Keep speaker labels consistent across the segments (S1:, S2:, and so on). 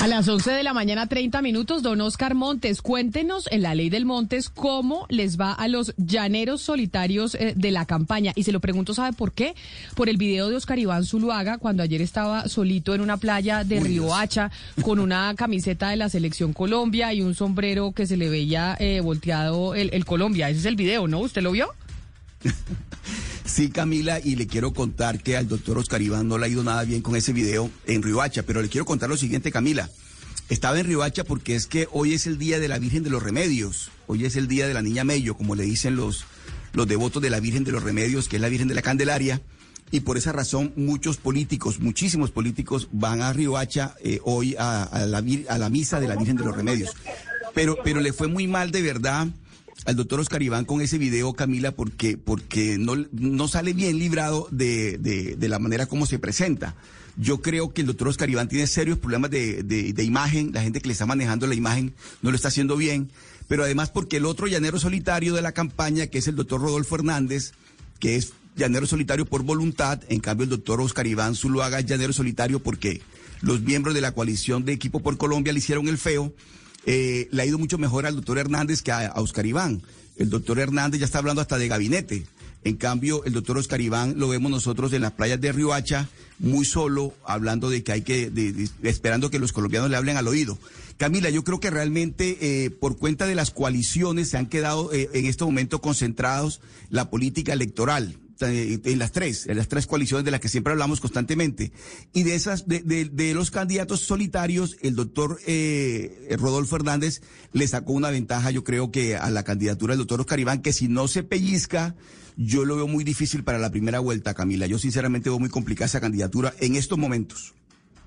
S1: A las 11 de la mañana, 30 minutos, don Oscar Montes, cuéntenos en la ley del Montes cómo les va a los llaneros solitarios eh, de la campaña. Y se lo pregunto, ¿sabe por qué? Por el video de Oscar Iván Zuluaga, cuando ayer estaba solito en una playa de Río Hacha, con una camiseta de la Selección Colombia y un sombrero que se le veía eh, volteado el, el Colombia. Ese es el video, ¿no? ¿Usted lo vio?
S2: Sí, Camila, y le quiero contar que al doctor Oscar Iván no le ha ido nada bien con ese video en Riohacha, pero le quiero contar lo siguiente, Camila. Estaba en Riohacha porque es que hoy es el día de la Virgen de los Remedios, hoy es el día de la Niña Mello, como le dicen los, los devotos de la Virgen de los Remedios, que es la Virgen de la Candelaria, y por esa razón muchos políticos, muchísimos políticos van a Riohacha eh, hoy a, a, la, a la misa de la Virgen de los Remedios. Pero, pero le fue muy mal de verdad al doctor Oscar Iván con ese video, Camila, porque, porque no, no sale bien librado de, de, de, la manera como se presenta. Yo creo que el doctor Oscar Iván tiene serios problemas de, de, imagen, la gente que le está manejando la imagen no lo está haciendo bien, pero además porque el otro llanero solitario de la campaña, que es el doctor Rodolfo Hernández, que es llanero solitario por voluntad, en cambio el doctor Oscar Iván Zuluaga es llanero solitario porque los miembros de la coalición de Equipo por Colombia le hicieron el feo eh, le ha ido mucho mejor al doctor Hernández que a, a, Oscar Iván. El doctor Hernández ya está hablando hasta de gabinete. En cambio, el doctor Oscar Iván lo vemos nosotros en las playas de Riohacha, muy solo, hablando de que hay que, esperando que los colombianos le hablen al oído. Camila, yo creo que realmente eh, por cuenta de las coaliciones se han quedado eh, en este momento concentrados la política electoral en las tres, en las tres coaliciones de las que siempre hablamos constantemente. Y de esas, de, de, de los candidatos solitarios, el doctor eh, Rodolfo Hernández le sacó una ventaja, yo creo que a la candidatura del doctor Oscar Iván, que si no se pellizca, yo lo veo muy difícil para la primera vuelta, Camila. Yo sinceramente veo muy complicada esa candidatura en estos momentos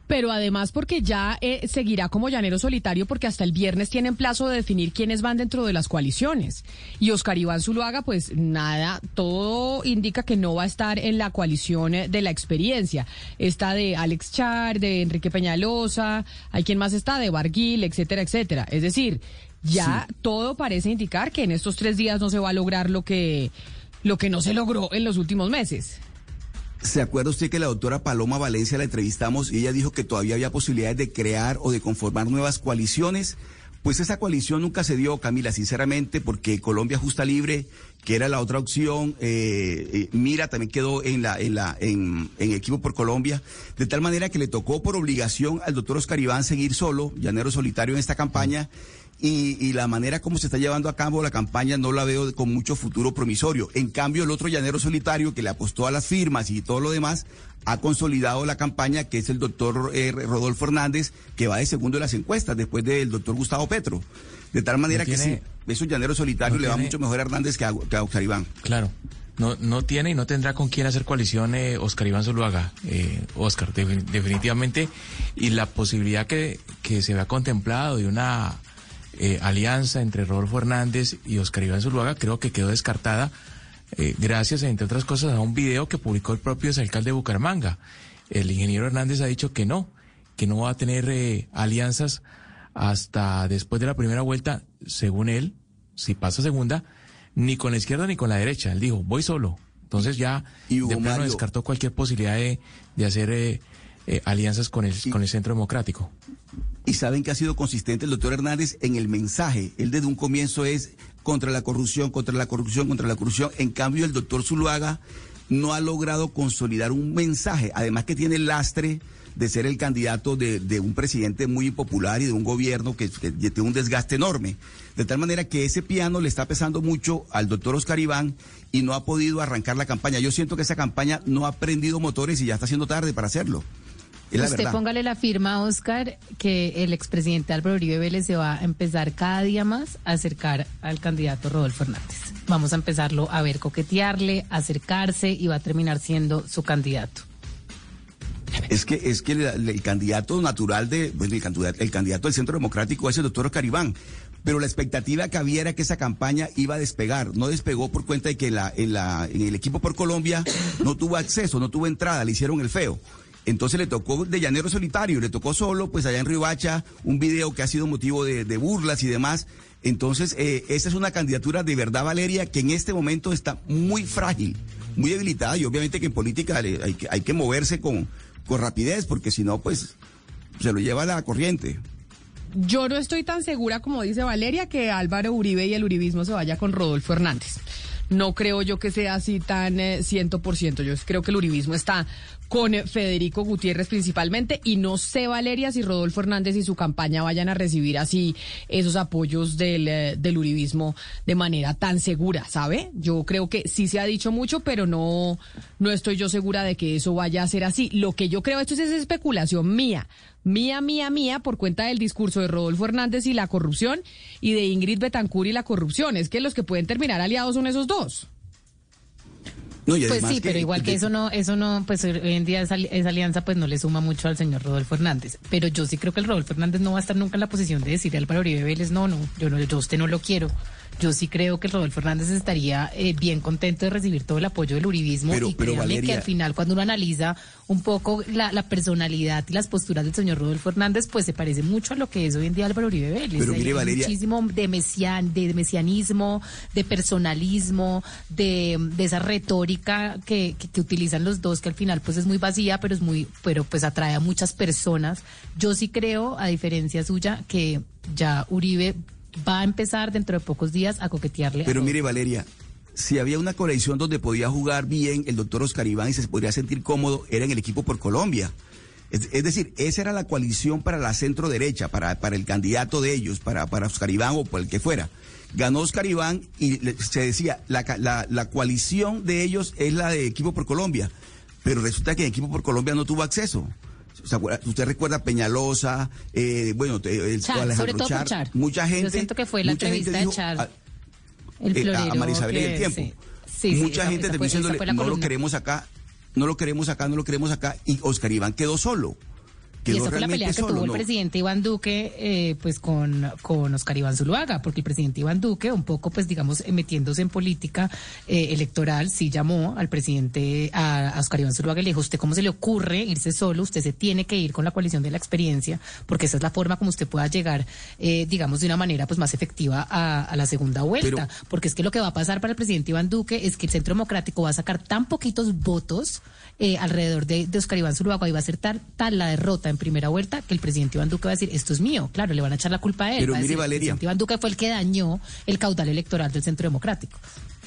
S1: pero además porque ya eh, seguirá como llanero solitario porque hasta el viernes tienen plazo de definir quiénes van dentro de las coaliciones. Y Oscar Iván Zuluaga, pues nada, todo indica que no va a estar en la coalición de la experiencia. Está de Alex Char, de Enrique Peñalosa, hay quien más está, de Barguil, etcétera, etcétera. Es decir, ya sí. todo parece indicar que en estos tres días no se va a lograr lo que, lo que no se logró en los últimos meses.
S2: ¿Se acuerda usted que la doctora Paloma Valencia la entrevistamos y ella dijo que todavía había posibilidades de crear o de conformar nuevas coaliciones? Pues esa coalición nunca se dio, Camila, sinceramente, porque Colombia Justa Libre, que era la otra opción, eh, eh, Mira también quedó en la, en la, en, en, equipo por Colombia, de tal manera que le tocó por obligación al doctor Oscar Iván seguir solo, llanero solitario en esta campaña. Y, y, la manera como se está llevando a cabo la campaña no la veo con mucho futuro promisorio. En cambio, el otro llanero solitario que le apostó a las firmas y todo lo demás ha consolidado la campaña, que es el doctor eh, Rodolfo Hernández, que va de segundo en las encuestas después del doctor Gustavo Petro. De tal manera no tiene, que sí, esos llaneros solitarios no le va mucho mejor a Hernández que a, que a Oscar Iván.
S3: Claro. No, no tiene y no tendrá con quién hacer coalición eh, Oscar Iván Zuluaga, eh, Oscar, de, definitivamente. Y la posibilidad que, que se vea contemplado de una eh, alianza entre Rodolfo Hernández y Oscar Iván Zuluaga creo que quedó descartada eh, gracias, entre otras cosas, a un video que publicó el propio alcalde de Bucaramanga. El ingeniero Hernández ha dicho que no, que no va a tener eh, alianzas hasta después de la primera vuelta, según él, si pasa segunda, ni con la izquierda ni con la derecha. Él dijo, voy solo. Entonces ya
S2: y
S3: de plano
S2: Mario,
S3: descartó cualquier posibilidad de, de hacer eh, alianzas con el,
S2: y,
S3: con el centro democrático.
S2: Y saben que ha sido consistente el doctor Hernández en el mensaje. Él desde un comienzo es contra la corrupción, contra la corrupción, contra la corrupción. En cambio, el doctor Zuluaga no ha logrado consolidar un mensaje. Además que tiene el lastre de ser el candidato de, un presidente muy impopular y de un gobierno que, que, tiene un desgaste enorme. De tal manera que ese piano le está pesando mucho al doctor Oscar Iván y no ha podido arrancar la campaña. Yo siento que esa campaña no ha prendido motores y ya está siendo tarde para hacerlo. La
S4: Usted
S2: verdad.
S4: póngale la firma, Oscar, que el expresidente Álvaro Uribe Vélez se va a empezar cada día más a acercar al candidato Rodolfo Hernández. Vamos a empezarlo a ver coquetearle, acercarse y va a terminar siendo su candidato.
S2: Es que, es que el, el candidato natural de, bueno, el candidato, el candidato del Centro Democrático es el doctor Oscar Iván. pero la expectativa que había era que esa campaña iba a despegar. No despegó por cuenta de que la, en, la, en el equipo por Colombia no tuvo acceso, no tuvo entrada, le hicieron el feo. Entonces le tocó de llanero solitario, le tocó solo, pues allá en Ribacha, un video que ha sido motivo de, burlas y demás. Entonces, eh, esa es una candidatura de verdad, Valeria, que en este momento está muy frágil, muy debilitada y obviamente que en política hay, que, hay que moverse con, con rapidez, porque si no, pues se lo lleva la corriente.
S1: Yo no estoy tan segura como dice Valeria que Álvaro Uribe y el uribismo se vaya con Rodolfo Hernández no creo yo que sea así tan eh, ciento por ciento. Yo creo que el uribismo está con Federico Gutiérrez principalmente y no sé, Valeria, si Rodolfo Hernández y su campaña vayan a recibir así esos apoyos del, eh, del uribismo de manera tan segura, ¿sabe? Yo creo que sí se ha dicho mucho, pero no, no estoy yo segura de que eso vaya a ser así. Lo que yo creo, esto es especulación mía, mía, mía, mía, por cuenta del discurso de Rodolfo Hernández y la corrupción y de Ingrid Betancourt y la corrupción. Es que los que pueden terminar aliados son esos dos
S4: pues sí, pero igual que, eso no, eso no, pues hoy en día esa, alianza pues no le suma mucho al señor Rodolfo Hernández. Pero yo sí creo que el Rodolfo Hernández no va a estar nunca en la posición de decirle al Álvaro Uribe Vélez, no, no, yo no, yo usted no lo quiero yo sí creo que Rodolfo Hernández estaría eh, bien contento de recibir todo el apoyo del uribismo y pero que al final cuando uno analiza un poco la, personalidad y las posturas del señor Rodolfo Hernández, pues se parece mucho a lo que es hoy en día Álvaro Uribe Vélez.
S2: Pero mire, Valeria,
S4: muchísimo de, mesian, de mesianismo, de personalismo, de, esa retórica que, que, que, utilizan los dos, que al final pues es muy vacía, pero es muy, pero pues atrae a muchas personas. Yo sí creo, a diferencia suya, que ya Uribe va a empezar dentro de pocos días a coquetearle.
S2: Pero mire, Valeria, si había una coalición donde podía jugar bien el doctor Oscar Iván y se podría sentir cómodo, era en el equipo por Colombia. Es, decir, esa era la coalición para la centro derecha, para, para el candidato de ellos, para, para Oscar Iván o por el que fuera. Ganó Oscar Iván y se decía, la, la, la coalición de ellos es la de equipo por Colombia, pero resulta que el equipo por Colombia no tuvo acceso usted recuerda Peñalosa, eh, bueno, el,
S4: Alejandro Char,
S2: mucha gente. Yo
S4: siento que fue la entrevista de Char. A,
S2: el eh, a Marisabel en el tiempo. Sí. mucha gente terminó diciéndole, no lo queremos acá, no lo queremos acá, no lo queremos acá, y Oscar Iván quedó solo
S4: y esa fue la pelea que tuvo el presidente Iván Duque eh, pues con, con Oscar Iván Zuluaga, porque el presidente Iván Duque, un poco pues digamos eh, metiéndose en política eh, electoral, sí llamó al presidente, a, Oscar Iván Zuluaga y le dijo, ¿usted cómo se le ocurre irse solo? Usted se tiene que ir con la coalición de la experiencia, porque esa es la forma como usted pueda llegar, digamos, de una manera pues más efectiva a, la segunda vuelta. porque es que lo que va a pasar para el presidente Iván Duque es que el Centro Democrático va a sacar tan poquitos votos alrededor de, de Oscar Iván Zuluaga y va a ser tal, tal la derrota en primera vuelta que el presidente Iván Duque va a decir, esto es mío. Claro, le van a echar la culpa a él.
S2: Pero mire,
S4: Valeria. El presidente Iván Duque fue el que dañó el caudal electoral del Centro Democrático.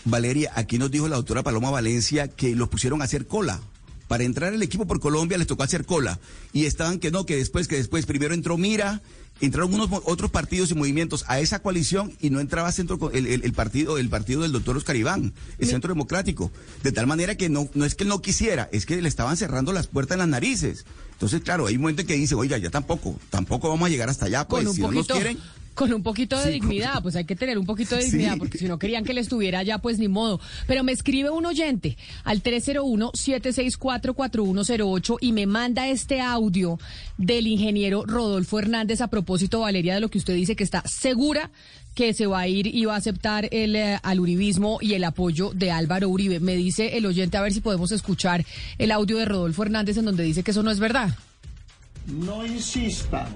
S2: Valeria, aquí nos dijo la doctora Paloma Valencia que los pusieron a hacer cola. Para entrar el equipo por Colombia les tocó hacer cola. Y estaban que no, que después, que después primero entró Mira, entraron unos otros partidos y movimientos a esa coalición y no entraba centro el, el, partido el partido del doctor Oscar Iván, el Centro Democrático, de tal manera que no no es que él no quisiera, es que le estaban cerrando las puertas en las narices. Entonces, claro, hay un momento que dice, oiga, ya tampoco, tampoco vamos a llegar hasta allá, pues si no nos quieren
S1: con un poquito de dignidad, pues hay que tener un poquito de dignidad, porque si no querían que le estuviera allá, pues ni modo. Pero me escribe un oyente al 301-764-4108 y me manda este audio del ingeniero Rodolfo Hernández a propósito, Valeria, de lo que usted dice, que está segura que se va a ir y va a aceptar el eh, al uribismo y el apoyo de Álvaro Uribe. Me dice el oyente a ver si podemos escuchar el audio de Rodolfo Hernández en donde dice que eso no es verdad.
S5: No insistan,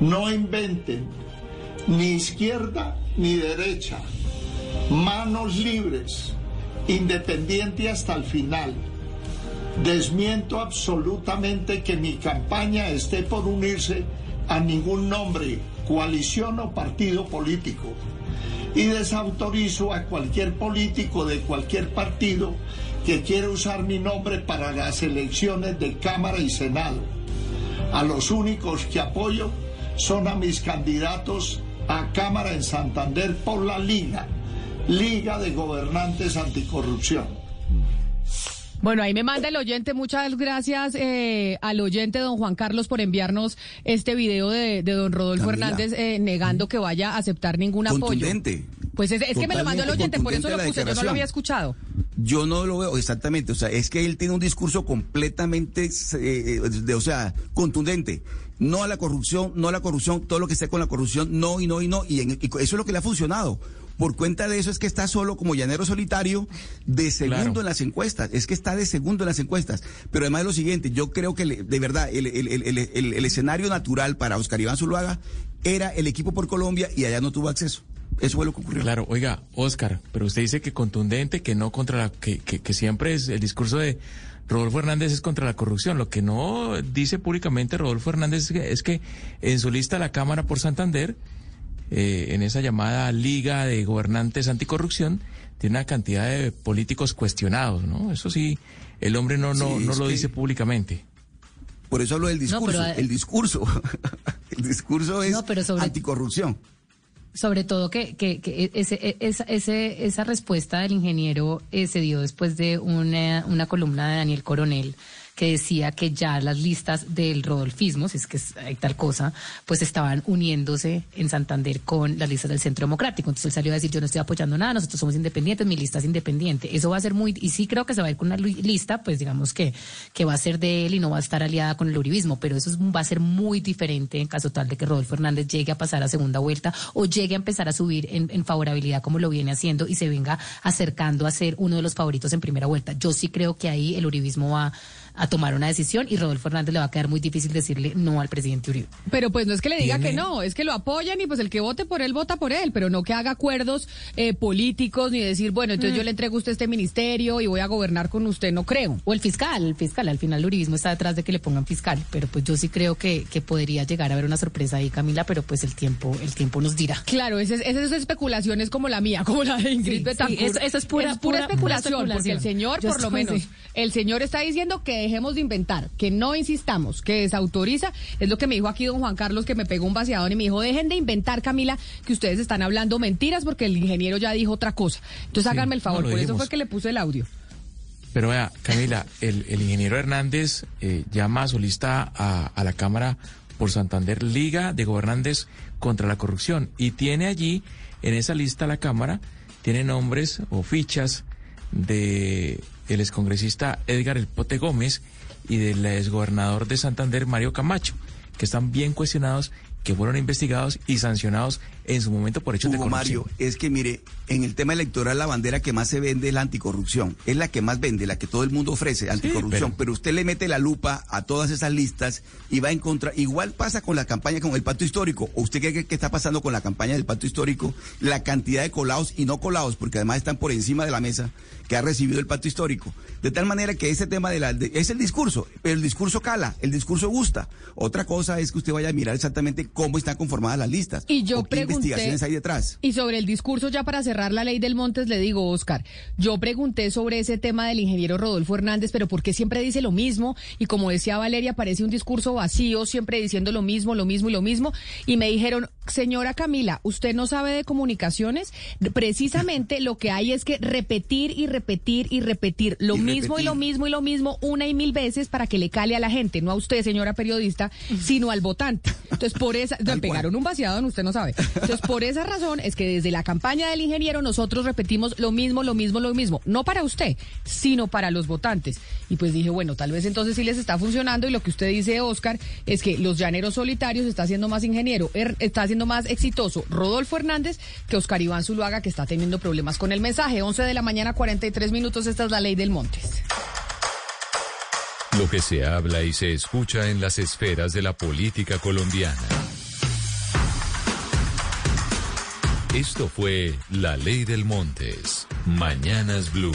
S5: no inventen ni izquierda ni derecha, manos libres, independiente hasta el final. Desmiento absolutamente que mi campaña esté por unirse a ningún nombre, coalición o partido político. Y desautorizo a cualquier político de cualquier partido que quiera usar mi nombre para las elecciones de Cámara y Senado. A los únicos que apoyo son a mis candidatos a Cámara en Santander por la Liga, Liga de Gobernantes Anticorrupción.
S1: Bueno, ahí me manda el oyente. Muchas gracias eh, al oyente don Juan Carlos por enviarnos este video de, don Rodolfo Hernández eh, negando que vaya a aceptar ningún apoyo. Pues es, que me lo mandó el oyente, por eso lo puse, yo no lo había escuchado.
S2: Yo no lo veo exactamente, o sea, es que él tiene un discurso completamente, eh, de, o sea, contundente. No a la corrupción, no a la corrupción, todo lo que esté con la corrupción, no y no y no, y, en- y eso es lo que le ha funcionado. Por cuenta de eso es que está solo como llanero solitario de segundo
S3: Claro.
S2: en las encuestas. Es que está de segundo en las encuestas. Pero además lo siguiente, yo creo que le- de verdad el, el- el- el- el- el escenario natural para Oscar Iván Zuluaga era el equipo por Colombia y allá no tuvo acceso. Eso fue lo que ocurrió.
S3: Claro, oiga, Oscar, pero usted dice que contundente, que no contra la, que, que, que siempre es el discurso de Rodolfo Hernández es contra la corrupción. Lo que no dice públicamente Rodolfo Hernández es que, es que en su lista a la Cámara por Santander, eh, en esa llamada Liga de Gobernantes Anticorrupción, tiene una cantidad de políticos cuestionados, ¿no? Eso sí, el hombre no, no,
S2: Sí,
S3: no lo
S2: que-
S3: dice públicamente.
S2: Por eso hablo del discurso.
S4: pero,
S2: el discurso. el discurso es
S4: No, pero sobre-
S2: anticorrupción.
S4: Sobre todo que, que, que ese, e, esa, ese, esa respuesta del ingeniero eh, se dio después de una, una columna de Daniel Coronel que decía que ya las listas del rodolfismo, si es que hay tal cosa, pues estaban uniéndose en Santander con las listas del Centro Democrático. Entonces él salió a decir, yo no estoy apoyando nada, nosotros somos independientes, mi lista es independiente. Eso va a ser muy, y sí creo que se va a ir con una li- lista, pues digamos que, que va a ser de él y no va a estar aliada con el uribismo, pero eso es- va a ser muy diferente en caso tal de que Rodolfo Hernández llegue a pasar a segunda vuelta o llegue a empezar a subir en, en favorabilidad como lo viene haciendo y se venga acercando a ser uno de los favoritos en primera vuelta. Yo sí creo que ahí el uribismo va a tomar una decisión y Rodolfo Hernández le va a quedar muy difícil decirle no al presidente Uribe.
S1: Pero pues no es que le diga que no, es que lo apoyan y pues el que vote por él vota por él, pero no que haga acuerdos eh, políticos ni decir, bueno, entonces yo le entrego a usted este ministerio y voy a gobernar con usted, no creo.
S4: O el fiscal, el fiscal, al final el uribismo está detrás de que le pongan fiscal, pero pues yo sí creo que, que podría llegar a haber una sorpresa ahí, Camila, pero pues el tiempo, el tiempo nos dirá.
S1: Claro, esas esas especulaciones como la mía, como la de Ingrid
S4: Sí,
S1: Betancourt.
S4: sí, eso- eso es pura- pura-
S1: especulación,
S4: pura
S1: porque el señor,
S4: Yo
S1: por lo menos,
S4: sí.
S1: el señor está diciendo que dejemos de inventar, que no insistamos, que desautoriza. Es lo que me dijo aquí don Juan Carlos, que me pegó un vaciador y me dijo, dejen de inventar, Camila, que ustedes están hablando mentiras porque el ingeniero ya dijo otra cosa. Entonces
S3: Sí,
S1: háganme el favor,
S3: no,
S1: por eso fue que le puse el audio.
S3: Pero vea, Camila, el, el ingeniero Hernández eh, llama a su lista a, a la Cámara por Santander Liga de Gobernantes contra la Corrupción y tiene allí, en esa lista la Cámara, tiene nombres o fichas de el excongresista Edgar El Pote Gómez y del exgobernador de Santander Mario Camacho, que están bien cuestionados, que fueron investigados y sancionados en su momento por hechos de corrupción.
S2: Mario, es que mire, en el tema electoral la bandera que más se vende es la anticorrupción. Es la que más vende, la que todo el mundo ofrece, anticorrupción.
S3: pero-
S2: pero... usted le mete la lupa a todas esas listas y va en contra. Igual pasa con la campaña con el pacto histórico. ¿O usted cree que, que está pasando con la campaña del pacto histórico? La cantidad de colados y no colados, porque además están por encima de la mesa que ha recibido el pacto histórico. De tal manera que ese tema de la, de- es el discurso, pero el discurso cala, el discurso gusta. Otra cosa es que usted vaya a mirar exactamente cómo están conformadas las listas.
S1: Y yo
S2: o qué
S1: pregunté-
S2: investigaciones hay detrás.
S1: Y sobre el discurso, ya para cerrar la ley del Montes, le digo, Oscar, yo pregunté sobre ese tema del ingeniero Rodolfo Hernández, pero ¿por qué siempre dice lo mismo? Y como decía Valeria, parece un discurso vacío, siempre diciendo lo mismo, lo mismo y lo mismo. Y me dijeron, señora Camila, ¿usted no sabe de comunicaciones? Precisamente lo que hay es que repetir y repetir y repetir lo
S2: Y
S1: mismo y lo mismo y lo mismo una y mil veces para que le cale a la gente, no a usted, señora periodista, sino al votante. Entonces, por esa, pegaron un vaciado, usted no sabe. Entonces, por esa razón es que desde la campaña del ingeniero nosotros repetimos lo mismo, lo mismo, lo mismo. No para usted, sino para los votantes. Y pues dije, bueno, tal vez entonces sí les está funcionando y lo que usted dice, Oscar, es que los llaneros solitarios está haciendo más ingeniero, er- está haciendo más exitoso Rodolfo Hernández que Oscar Iván Zuluaga, que está teniendo problemas con el mensaje. 11 de la mañana, 43 minutos, esta es la ley del Montes.
S6: Lo que se habla y se escucha en las esferas de la política colombiana. Esto fue La Ley del Montes. Mañanas Blue.